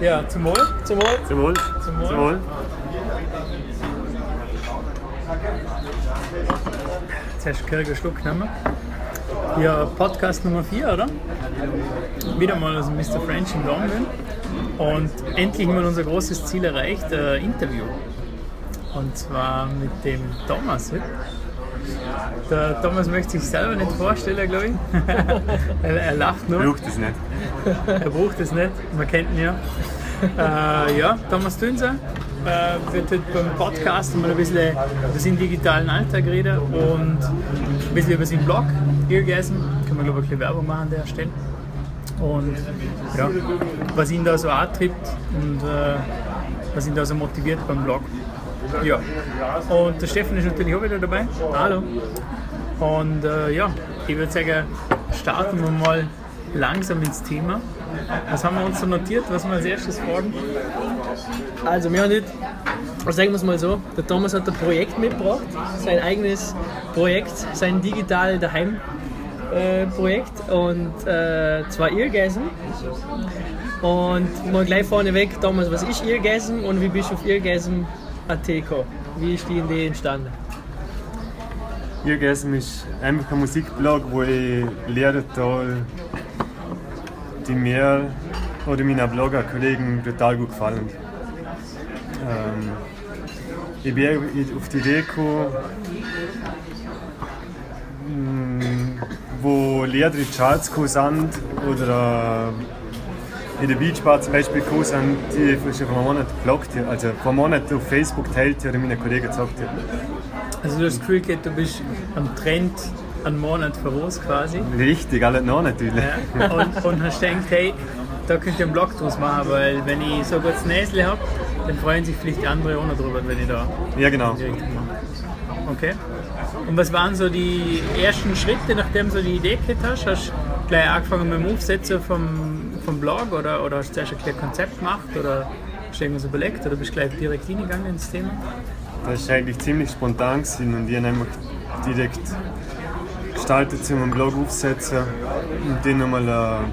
Ja, zum Wohl. Zum Wohl. Zum Wohl. Zum Wohl. Zum Wohl. Jetzt hast du einen Schluck genommen. Ja, Podcast Nummer 4, oder? Wieder mal aus dem Mr. French in London. Und endlich haben wir unser großes Ziel erreicht, ein Interview. Und zwar mit dem Thomas. heute. Der Thomas möchte sich selber nicht vorstellen, glaube ich. er, er lacht nur. Braucht es nicht. Er braucht es nicht, man kennt ihn ja. Äh, ja, Thomas Dünser äh, wird heute beim Podcast mal ein bisschen über seinen digitalen Alltag reden und ein bisschen über seinen Blog, Eargasm. Kann man glaube ich ein bisschen Werbung machen an der Stelle. Und ja, was ihn da so antreibt und äh, was ihn da so motiviert beim Blog. Ja, und der Steffen ist natürlich auch wieder dabei. Hallo. Und äh, ja, ich würde sagen, starten wir mal langsam ins Thema. Was haben wir uns so notiert? Was wir als erstes fragen? Also, wir haben nicht, also sagen wir es mal so, der Thomas hat ein Projekt mitgebracht, sein eigenes Projekt, sein digital daheim äh, Projekt und äh, zwar Eargasm. Und mal gleich vorneweg, Thomas, was ist Eargasm und wie bist du auf Eargasm.at gekommen? Wie ist die Idee entstanden? Eargasm ist einfach ein Musikblog, wo ich lehre toll, die mir oder meinen Blogger-Kollegen total gut gefallen. Ähm, ich bin auf die Idee gekommen, mh, wo Lehrer in Charts gekommen sind oder äh, in der Beachbar zum Beispiel gekommen sind, die ich vor einem Monat gebloggt habe, also vor einem Monat auf Facebook teilt oder meine Kollegen gesagt habe. Also du hast das Gefühl du bist am Trend einen Monat voraus quasi. Richtig, alle noch natürlich. Ja. Und, und hast gedacht, hey, da könnt ihr einen Blog draus machen, weil wenn ich so gutes Näsle habe, dann freuen sich vielleicht andere auch noch drüber, wenn ich da Ja, genau. Okay. Und was waren so die ersten Schritte, nachdem du die Idee gehabt hast? Hast du gleich angefangen mit dem Aufsetzen vom, vom Blog oder, oder hast du zuerst ein Konzept gemacht oder hast du irgendwas überlegt oder bist du gleich direkt hingegangen ins Thema? Das ist eigentlich ziemlich spontan gewesen und ich habe einfach direkt gestartet, um einen Blog aufzusetzen und dann nochmal ein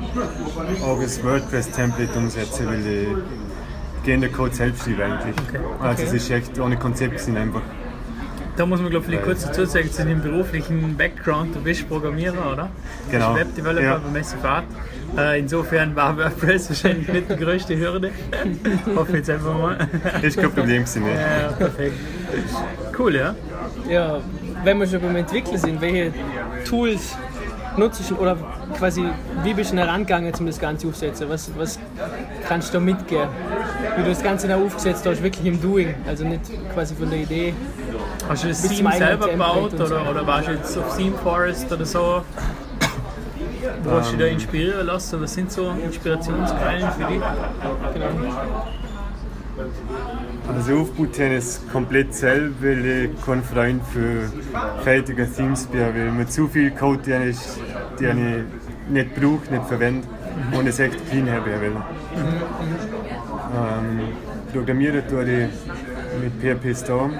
eigenes WordPress-Template umsetzen, weil ich gehe den Code selbst schreibe eigentlich. Okay. Also Okay. es ist echt ohne Konzept gewesen einfach. Da muss man glaube ich kurz dazu sagen, zu dem beruflichen Background, du bist Programmierer, oder? Genau. Du bist Webdeveloper Ja. bei Messefahrt. Äh, insofern war WordPress wahrscheinlich nicht die größte Hürde. Hoffe ich jetzt einfach mal. Das ist kein Problem gewesen. Ja, perfekt. Cool, ja? Ja, wenn wir schon beim Entwickeln sind, welche Tools nutzt du oder quasi wie bist du herangegangen, um das Ganze aufzusetzen? Was, was kannst du da mitgeben? Wie du das Ganze da aufgesetzt hast, wirklich im Doing, also nicht quasi von der Idee. Hast du das Theme selber Template gebaut und so. oder, oder warst du jetzt auf Theme Forest oder so? Wo hast du dich da inspirieren lassen? Was sind so Inspirationsquellen für dich? Genau. Also aufgebaut habe ich es komplett selber, weil ich kein Freund für fertige Themes bin, weil mir zu viel Code, den ich, den ich nicht brauche, nicht verwende und es echt clean haben will. Ähm, programmieren tue ich mit PHP Storm.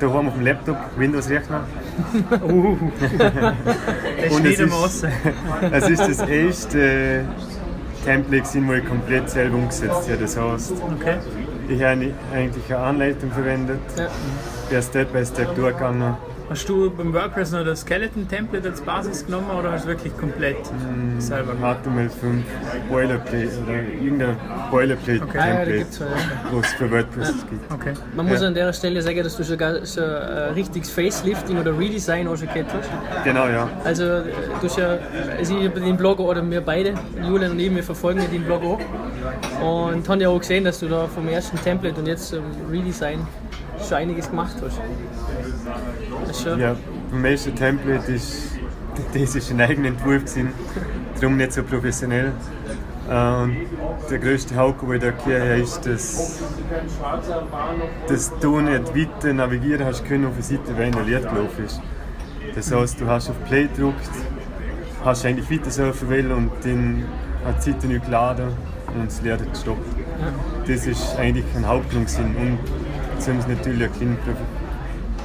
Daheim auf dem Laptop, Windows-Rechner. Das Und es ist-. Es ist das erste Template, gewesen, wo ich komplett selber umgesetzt habe. Das heißt, Okay. ich habe eigentlich eine Anleitung verwendet, Ja. bin Step by Step durchgegangen. Hast du beim WordPress noch das Skeleton-Template als Basis genommen oder hast du wirklich komplett Mm. selber gemacht? HTML5 Boilerplate oder irgendein Boilerplate-Template, Ah, ja, ja. es für WordPress gibt. Okay. Man muss Ja. an der Stelle sagen, dass du schon gar so ein richtiges Facelifting oder Redesign auch schon gehabt hast. Genau, ja. Also äh, du hast ja, also ich habe den Blog oder wir beide, Julian und ich, wir verfolgen ja den Blog auch. Und haben ja auch gesehen, dass du da vom ersten Template und jetzt ähm, Redesign schon einiges gemacht hast. Schon, Ja, beim ersten Template ist das ist ein eigener Entwurf gewesen, darum nicht so professionell. Äh, Und der größte Haken, den ich da gehört habe, ist, dass, dass du nicht weiter navigieren hast können auf eine Seite, wenn ein Lied gelaufen ist. Das heißt, du hast auf Play gedrückt, hast eigentlich weiter surfen wollen und dann hat die Seite nicht geladen und das Lied hat gestoppt. Das ist eigentlich ein Hauptgrund gewesen. und jetzt haben wir es natürlich ein prof-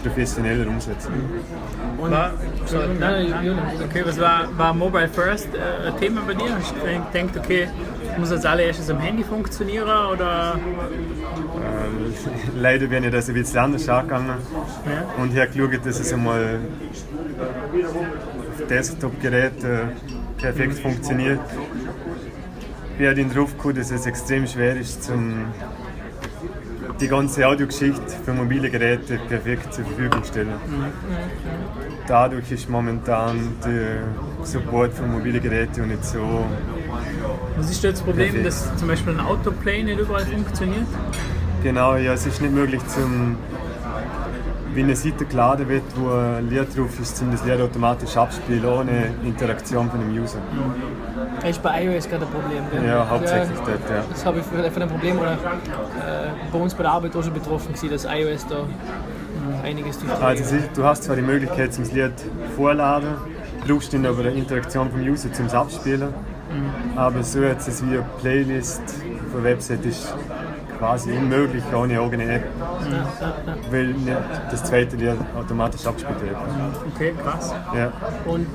professioneller umsetzen. War, sorry, Nein, okay, was war, war Mobile First äh, ein Thema bei dir? Hast du gedacht, okay, muss als allererstes am Handy funktionieren oder? Ähm, leider bin ich das ein bisschen anders angegangen Ja. und habe geschaut, dass es einmal auf Desktop-Geräten perfekt funktioniert. Ich habe dann drauf gekommen, dass es extrem schwer ist, zum die ganze Audiogeschichte für mobile Geräte perfekt zur Verfügung stellen. Dadurch ist momentan der Support für mobile Geräte auch nicht so Was ist da das Problem, Perfekt. dass zum Beispiel ein Autoplay nicht überall funktioniert? Genau, ja, es ist nicht möglich, zum, wenn eine Seite geladen wird, wo ein Lied drauf ist, zum das Lied automatisch abspielen, ohne Interaktion von dem User. Das ist bei iOS gerade ein Problem. gell? Ja, hauptsächlich dort, ja. Das habe ich für, für ein Problem oder äh, bei uns bei der Arbeit auch schon betroffen gewesen, dass iOS da äh, einiges durch Also es ist, du hast zwar die Möglichkeit zum Lied vorladen, brauchst dann aber eine Interaktion vom User zum Abspielen, aber so jetzt es wie eine Playlist auf der Website ist quasi unmöglich ohne eigene App, weil nicht das zweite Lied automatisch abgespielt wird. Okay, krass. Ja. Und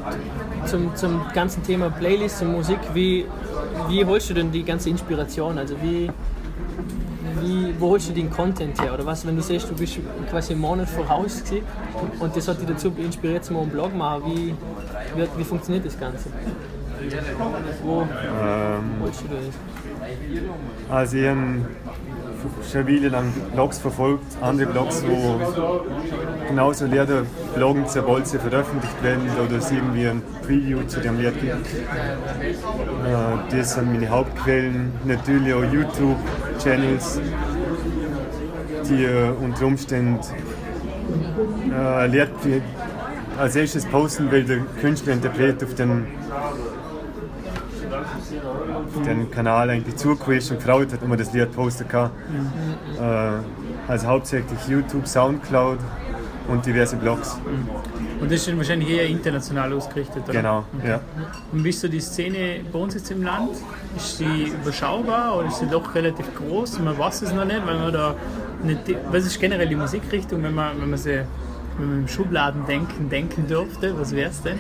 zum, zum ganzen Thema Playlist und Musik, wie, wie holst du denn die ganze Inspiration? Also wie, wie, wo holst du den Content her? Oder was, wenn du siehst, du bist quasi einen Monat voraus gewesen und das hat dich dazu inspiriert, zum einen Blog machen, wie, wie, wie funktioniert das Ganze? Wo Ähm, holst du das? Also ich habe schon eine Weile lang Blogs verfolgt, andere Blogs, wo genauso Lieder bloggen, sobald sie veröffentlicht werden oder es irgendwie ein Preview zu dem Lied gibt. Äh, das sind meine Hauptquellen. Natürlich auch YouTube-Channels, die äh, unter Umständen äh, wie- als erstes posten, weil der Künstler, Interpret auf den den Kanal eigentlich zugequetscht und gefreut hat, man das Lied posten kann. Äh, also hauptsächlich YouTube, Soundcloud und diverse Blogs. Und das ist wahrscheinlich eher international ausgerichtet, oder? Genau, ja. Und wie ist so die Szene bei uns jetzt im Land? Ist sie überschaubar oder ist sie doch relativ groß? Man weiß es noch nicht, weil man da nicht. Was ist generell die Musikrichtung, wenn man, wenn man sie wenn man im Schubladen denken, denken dürfte? Was wäre es denn?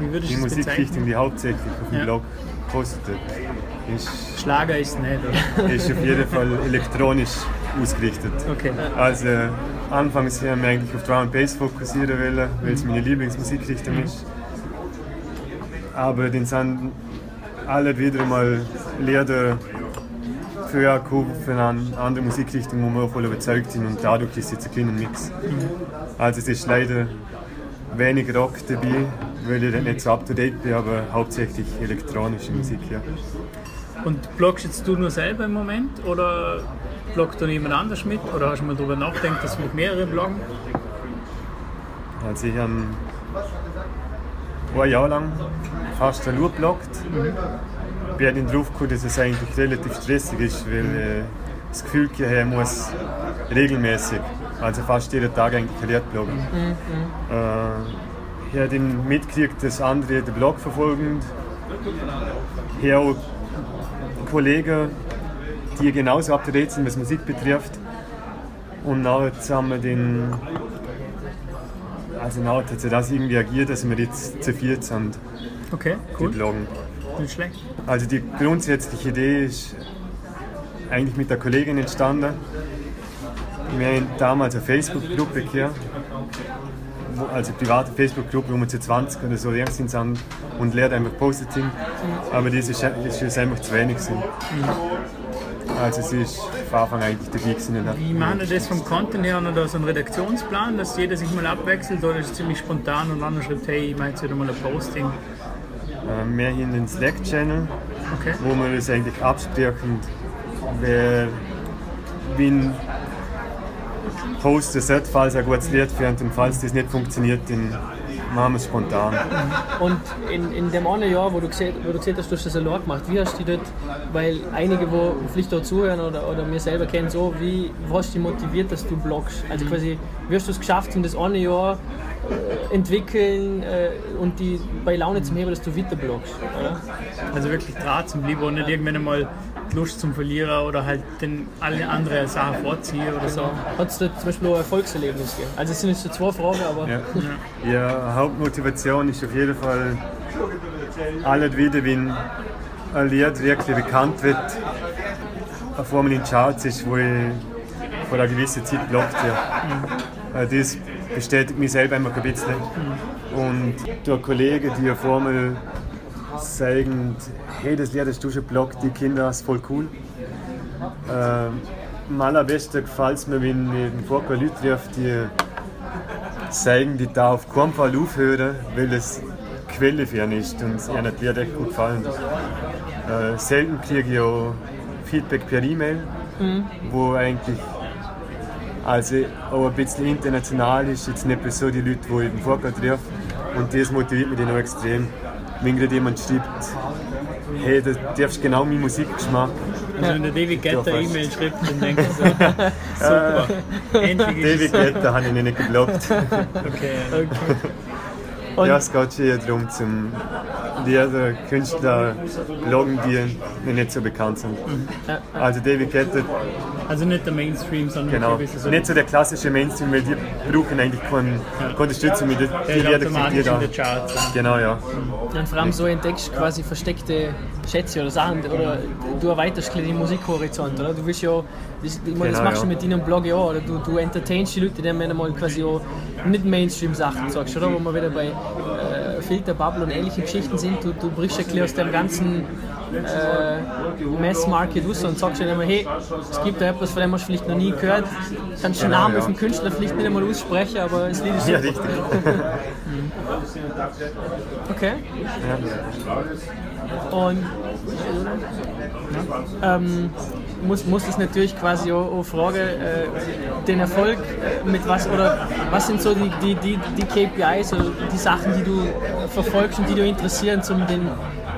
Die Musikrichtung, die hauptsächlich auf dem Ja. Blog postet, ist, Schlager ist nicht, oder? ist auf jeden Fall elektronisch ausgerichtet. Okay. Also anfangs haben wir eigentlich auf Drum and Bass fokussieren wollen, weil es meine Lieblingsmusikrichtung ist. Aber dann sind alle wieder mal Lieder für für eine andere Musikrichtung, wo wir auch voll überzeugt sind und dadurch ist es jetzt ein kleiner Mix. Also es ist leider wenig Rock dabei, weil ich dann nicht so up to date bin, aber hauptsächlich elektronische Musik, ja. Und bloggst jetzt du nur selber im Moment oder bloggt da jemand anders mit? Oder hast du mal darüber nachgedacht, dass du mit mehreren bloggen? Also ich habe ein Jahr lang fast nur gebloggt. Bin dann drauf gekommen, dass es eigentlich relativ stressig ist, weil äh, das Gefühl haben muss regelmäßig, also fast jeden Tag eigentlich Lied bloggen. Äh, ich habe dann mitgekriegt, dass andere den Blog verfolgen. Ich habe auch Kollegen, die genauso up to date sind, was Musik betrifft. Und nachher haben wir den also genau, hat sich das irgendwie agiert, dass wir jetzt zu viert sind, Okay, die cool. bloggen. Nicht schlecht. Also die grundsätzliche Idee ist eigentlich mit der Kollegin entstanden. Wir haben damals eine Facebook-Gruppe gehabt, also eine private Facebook-Gruppe, wo wir zu 20 oder so lang sind sind und lernt einfach postet sind. Aber das ist, ist uns einfach zu wenig. Gewesen. Also sie ist von Anfang eigentlich dabei gewesen. Wie machen wir das vom Content her? Da so einen Redaktionsplan, dass jeder sich mal abwechselt oder ist es ziemlich spontan und einer schreibt, hey, ich mache jetzt wieder mal ein Posting? Wir haben einen Slack-Channel, Okay. wo wir das eigentlich absprechen, wer wen posten sollte, falls er ein gutes Lied findet und falls das nicht funktioniert, dann machen wir es spontan. Und in, in dem einen Jahr, wo du gesehen, wo du gesehen hast, du hast das allein gemacht, wie hast du dich dort, weil einige, wo vielleicht auch zuhören oder, oder mir selber kennen, so, wie hast du dich motiviert, dass du bloggst? Also quasi, wie hast du es geschafft, in das eine Jahr äh, entwickeln äh, und die bei Laune zum Heben, dass du weiter bloggst, oder? Also wirklich Draht zum Lieber und nicht irgendwann einmal Lust zum Verlierer oder halt den alle anderen Sachen vorziehen oder so. Hat es da zum Beispiel auch ein Erfolgserlebnis gegeben? Also es sind jetzt so zwei Fragen, aber Ja. Ja, Hauptmotivation ist auf jeden Fall alles wieder, wenn ein Lied wirklich bekannt wird, auf einmal in den Charts ist, wo ich vor einer gewissen Zeit blockt ja. Mhm. Das bestätigt mich selber immer ein bisschen. Mhm. Und durch Kollegen, die auf einmal sagen, hey, das Lied hast du schon blockt, die Kinder, ist voll cool. Äh, am allerbesten gefällt es mir, wenn ich den Vorker Leute treffe, die sagen, die da auf keinen Fall aufhören, weil es Quelle für ihn ist und er hat Lied echt gut gefallen. Äh, selten kriege ich auch Feedback per E-Mail, mhm. wo eigentlich also auch ein bisschen international ist, jetzt nicht so die Leute, die ich den Vortrag treffe. Und das motiviert mich dann auch extrem. Wenn gerade jemand schreibt, hey, du darfst genau meinen Musikgeschmack. Also wenn der David Guetta E-Mail schreibt, dann denke ich so, super, endlich David Guetta habe ich nicht geblockt. okay. okay. Und ja, es geht schon eher darum, zum Lehrer, Künstler bloggen, die nicht so bekannt sind. Mhm. Also David Guetta. Also nicht der Mainstream, sondern genau. so nicht so der klassische Mainstream, weil die brauchen eigentlich keine, ja. keine Unterstützung mit der die sind die da. Charts, Genau, ja. Mhm. Und vor allem so entdeckst du quasi versteckte Schätze oder Sachen oder du erweiterst den Musikhorizont, oder? Du willst ja, das, ich meine, das genau, machst ja. du mit deinem Blog ja auch, oder? Du, du entertainst die Leute, indem du mal quasi auch nicht Mainstream-Sachen sagst, oder? Wo wir wieder bei äh, Filterbubble und ähnlichen Geschichten sind, du, du brichst ein bisschen aus dem ganzen äh, Mass-Market raus und sagst dann immer, hey, es gibt da etwas, von dem hast du vielleicht noch nie gehört, kannst den Namen ja. auf dem Künstler vielleicht nicht einmal aussprechen, aber es Lied ist Ja, richtig. okay. Ja. Und ähm, muss, muss das natürlich quasi auch, auch fragen, äh, den Erfolg äh, mit was oder was sind so die, die, die, die KPIs oder die Sachen, die du verfolgst und die du interessieren, um den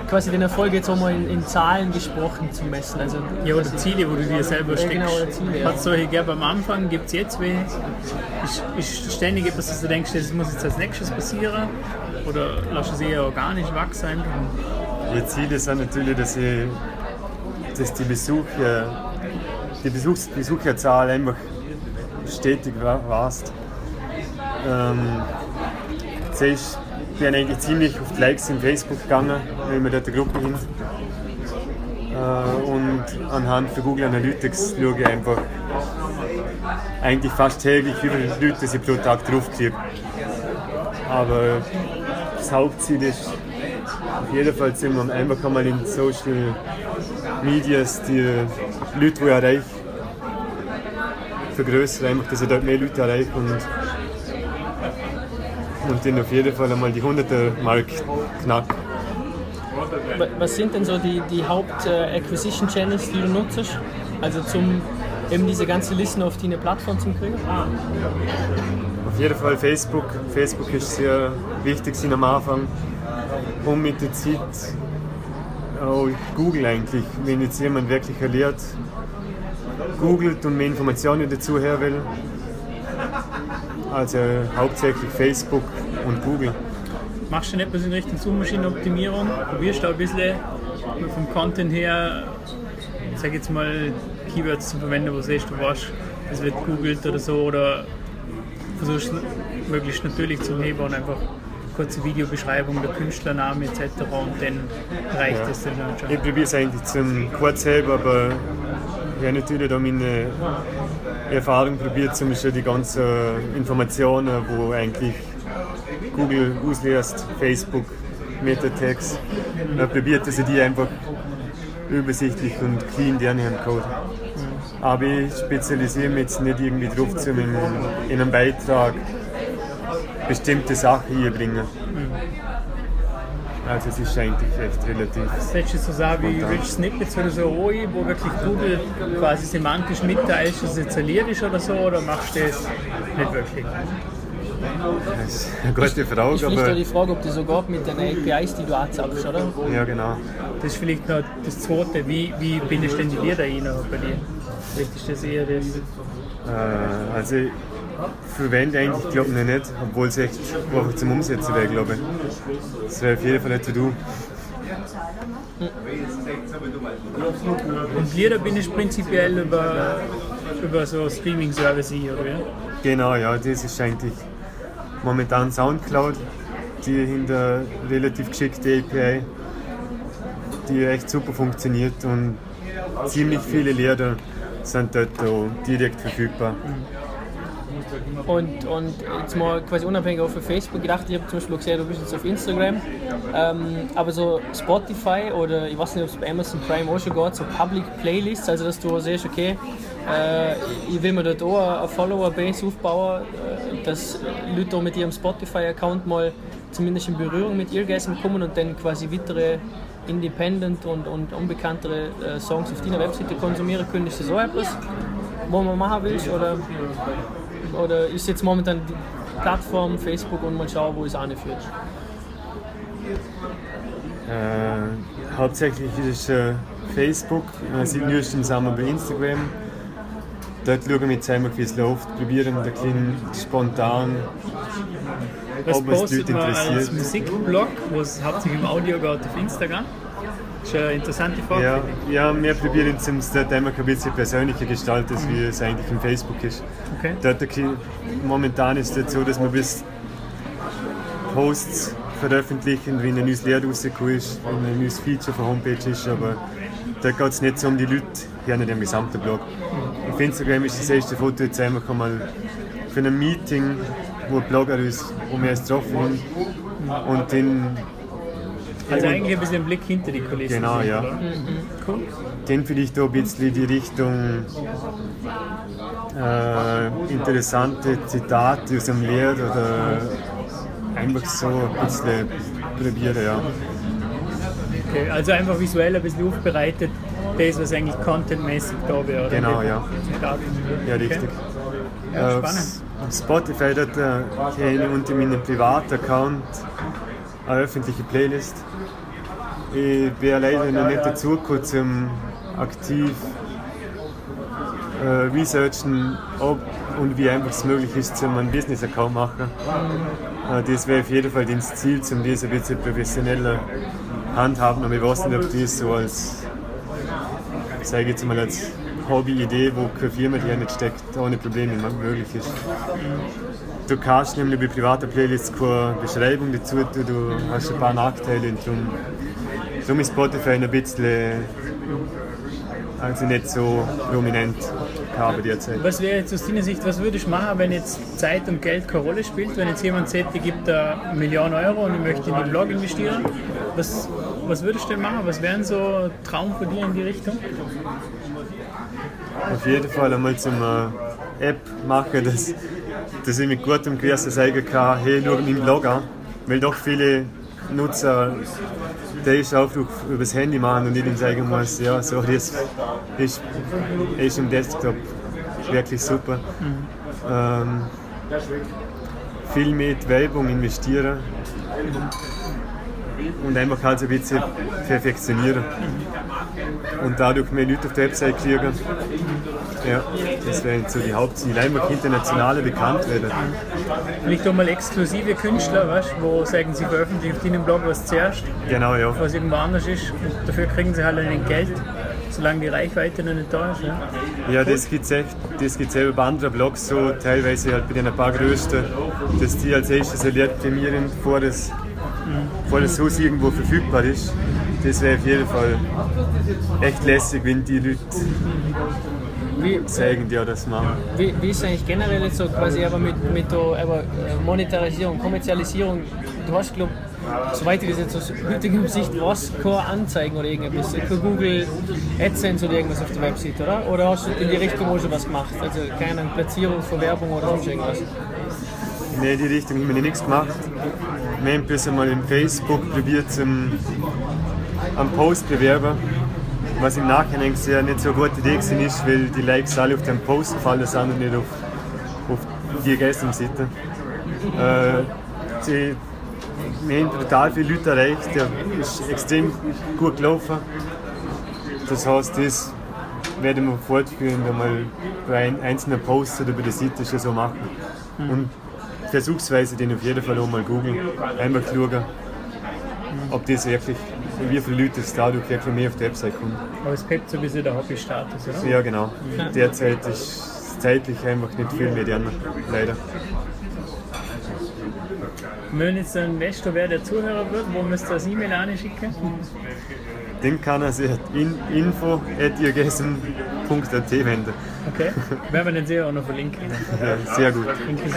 quasi den Erfolg jetzt auch mal in, in Zahlen gesprochen zu messen. Also, ja, oder Ziele, wo du dir selber steckst. Ja, genau, Ziele. Ja. Hat es solche gegeben am Anfang, gibt es jetzt welche? Ist, ist ständig etwas, dass du denkst, das muss jetzt als nächstes passieren? Oder lass es eher organisch wachsen? Die Ziele sind natürlich, dass, ich, dass die, Besucher, die Besuchs Besucherzahl einfach stetig warst. Ähm, ich bin eigentlich ziemlich auf die Likes in Facebook gegangen, weil wir dort eine Gruppe hin. Äh, und anhand von Google Analytics schaue ich einfach eigentlich fast täglich, wie viele Leute sie pro Tag draufkriegen. Aber das Hauptziel ist auf jeden Fall sind wir einfach einmal in Social Medias die Leute, die ich erreiche, vergrößern, einfach, dass ich dort mehr Leute erreiche und, und dann auf jeden Fall einmal die 100er Mark knacken. Was sind denn so die, die Haupt-Acquisition-Channels, die du nutzt? Also zum eben diese ganze Listen auf deine Plattform zu kriegen? Auf jeden Fall Facebook. Facebook ist sehr wichtig am Anfang und mit der Zeit auch Google eigentlich, wenn jetzt jemand wirklich erlebt, googelt und mehr Informationen dazu her will. Also hauptsächlich Facebook und Google. Machst du etwas in Richtung Suchmaschinenoptimierung? Probierst du ein bisschen vom Content her, sag jetzt mal, Keywords zu verwenden, wo siehst du was, es wird googelt oder so, oder versuchst möglichst natürlich zu heben und einfach kurze Videobeschreibung, der Künstlername etc. und dann reicht ja. es dann schon. Ich probiere es eigentlich zum Kurzheben, aber ich habe natürlich da meine Erfahrung probiert, zum Beispiel die ganzen Informationen, wo eigentlich Google auslässt, Facebook, Metatext, mhm. probiert, dass ich die einfach übersichtlich und clean lernen Code. Mhm. Aber ich spezialisiere mich jetzt nicht irgendwie drauf, um in, in einem Beitrag bestimmte Sachen einbringen. Mhm. Also es ist eigentlich echt relativ. Sollst du so sagen wie Rich Snippets oder so OI, wo wirklich Google quasi semantisch mitteilt, dass es jetzt ist oder so, oder machst du das nicht wirklich? Das ist eine gute Frage. Ich aber die Frage, ob das so geht mit den APIs, die du anzapfst, oder? Ja, genau. Das ist vielleicht noch das Zweite. Wie, wie bindest du denn die Lieder ein bei dir? Vielleicht ist das eher das. Äh, also verwende eigentlich, glaube ich, nicht, obwohl es echt einfach zum Umsetzen wäre, glaube ich. Das wäre auf jeden Fall nicht zu tun. Und Lieder bin ich prinzipiell über, über so Streaming-Service oder ja? Genau, ja, das ist eigentlich momentan Soundcloud, die hinter relativ geschickte API. die echt super funktioniert und ziemlich viele Lehrer sind dort direkt verfügbar. Und, und jetzt mal quasi unabhängig auch Facebook gedacht, ich habe zum Beispiel gesehen, du bist jetzt auf Instagram, ähm, aber so Spotify oder ich weiß nicht, ob es bei Amazon Prime auch schon geht, so Public Playlists, also dass du siehst, okay, äh, ich will mir dort auch eine Follower-Base aufbauen, äh, dass Leute auch mit ihrem Spotify-Account mal zumindest in Berührung mit Eargasm kommen und dann quasi weitere independent und, und unbekanntere äh, Songs auf deiner Webseite konsumieren können. Ist das so etwas, was man machen willst? Oder, oder ist jetzt momentan die Plattform Facebook und mal schauen, wo es anführt? Äh, hauptsächlich ist es äh, Facebook, wir sind nur zusammen bei Instagram. Dort schauen wir zusammen, wie es läuft, probieren ein bisschen spontan, Das ob es die Leute man als interessiert. Musikblog, wo es hauptsächlich im Audio geht auf Instagram. Das ist eine interessante Frage. Ja, ja, wir probieren es uns dort ein bisschen persönlicher gestalten, als wie es eigentlich im Facebook ist. Okay. Dort, momentan ist es so, dass wir bis Posts veröffentlichen, wenn ein neues Lied rausgekommen ist, wenn ein neues Feature von Homepage ist, aber da geht es nicht so um die Leute, hier nicht im gesamten Blog. Auf Instagram ist das erste Foto jetzt einfach mal für ein Meeting, wo ein Blogger ist, wo wir uns getroffen haben und dann, Also eigentlich ein bisschen Blick hinter die Kulissen. Genau, ja. oder? Cool. dann vielleicht auch ein bisschen die Richtung äh, interessante Zitate aus dem Lied oder einfach so ein bisschen probieren, ja. Okay. Also einfach visuell ein bisschen aufbereitet, das was eigentlich contentmäßig da wäre. oder? Genau, ja. Ja, Okay. richtig. Ja, Äh, spannend. Auf Spotify dort äh, habe ich unter meinem Privat-Account eine öffentliche Playlist. Ich bin leider noch nicht dazu zum aktiv äh, researchen, ob und wie einfach es möglich ist, zum einen Business-Account machen. Äh, das wäre auf jeden Fall das Ziel, um das ein bisschen professioneller handhaben. Aber ich weiß nicht, ob das so als, sage ich jetzt mal, als Hobby-Idee, wo keine Firma dahinter steckt, ohne Probleme möglich ist. Du kannst nämlich bei privaten Playlists keine Beschreibung dazu tun, du hast ein paar Nachteile und darum, darum ist Spotify ein bisschen also nicht so prominent gehabt derzeit. Was wäre jetzt aus deiner Sicht, was würdest du machen, wenn jetzt Zeit und Geld keine Rolle spielt? Wenn jetzt jemand sagt, ich da eine Million Euro und ich möchte in den Blog investieren, was, was würdest du denn machen? Was wären so Traum von dir in die Richtung? Auf jeden Fall einmal zum äh, App machen, dass, dass ich mit gutem Gewissen sagen kann, hey, schau meinen Blog an. Weil doch viele Nutzer den Aufruf über das Handy machen und ich ihnen sagen muss, ja, so, das ist, ist im Desktop wirklich super. Ähm, viel mit Werbung investieren und einfach halt so ein bisschen perfektionieren. Und dadurch mehr Leute auf der Website kriegen. Ja, das wären so die Hauptziele. Einfach internationale bekannt werden. Vielleicht auch mal exklusive Künstler, weißt, wo sagen, sie veröffentlichen auf deinem Blog was zuerst, Genau, ja. was irgendwo anders ist und dafür kriegen sie halt ein Geld, solange die Reichweite noch nicht da ist. Ja? Ja, das gibt es echt, das gibt's eben bei anderen Blogs so, teilweise halt bei den ein paar größten, dass die als erstes ein Lied prämieren, bevor das, bevor das Haus irgendwo verfügbar ist. Das wäre auf jeden Fall echt lässig, wenn die Leute Wie, zeigen, die auch das machen. wie, wie ist eigentlich generell jetzt so quasi aber mit, mit der aber, äh, Monetarisierung, Kommerzialisierung? Du hast, glaube soweit ich das jetzt aus heutiger Sicht weiß, keine Anzeigen oder irgendwas. Kein Google AdSense oder irgendwas auf der Website, oder? Oder hast du in die Richtung auch schon was gemacht? Also keine Platzierung für Werbung oder sonst irgendwas? Nee, in die Richtung haben wir nichts gemacht. Wir haben bis einmal im Facebook probiert, einen Post bewerben. Was im Nachhinein sehr nicht so eine gute Idee ist, weil die Likes alle auf den Post gefallen sind und nicht auf, auf die Gästenseite. Äh, die, wir haben total viele Leute erreicht, der ist extrem gut gelaufen. Das heißt, das werden wir fortführend einmal bei ein- einzelnen Posts oder bei der Seite schon so machen. Und versuchsweise den auf jeden Fall auch mal googeln, einmal schauen, ob das wirklich, wie viele Leute es dadurch wirklich mehr auf die Website kommen. Aber es hebt so ein bisschen der Hobbystatus, oder? Ja, genau. Derzeit ist zeitlich einfach nicht viel mehr dran, leider. Wenn jetzt ein Investor wäre, der Zuhörer wird, wo müsste er das E-Mail anschicken? den kann er sich in info.irgesm.at wenden. Okay. Werden wir den sicher auch noch verlinken. Ja, sehr gut.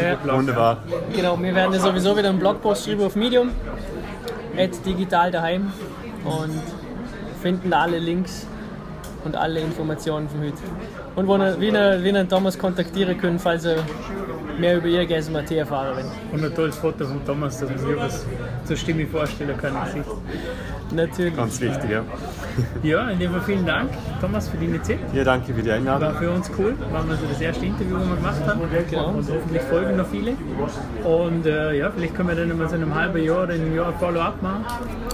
Ja. Blog. Wunderbar. Genau, wir werden ja sowieso wieder einen Blogpost schreiben auf Medium, at digital daheim und finden alle Links und alle Informationen von heute. Und wo ihr, wie ihr, wie ihr Thomas kontaktieren könnt, falls ihr mehr über ihr GSMAT erfahren wollt. Und ein tolles Foto von Thomas, dass man sich was zur Stimme vorstellen kann. im Gesicht. Natürlich. Ganz wichtig, ja. Ja, in dem Fall vielen Dank, Thomas, für deine Zeit. Ja, danke für die Einladung. War für uns cool. War also das erste Interview, das wir gemacht haben. Genau. Und hoffentlich folgen noch viele. Und äh, ja, vielleicht können wir dann mal so in einem halben Jahr oder in einem Jahr ein Follow-up machen.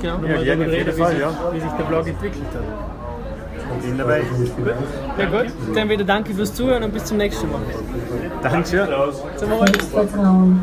Genau. Ja, mal gerne, reden, wie, Fall, sich, ja. wie sich der Blog entwickelt hat. Bin dabei. Ja gut, dann wieder danke fürs Zuhören und bis zum nächsten Mal. Dankeschön. Zum Wohl. Vertrauen.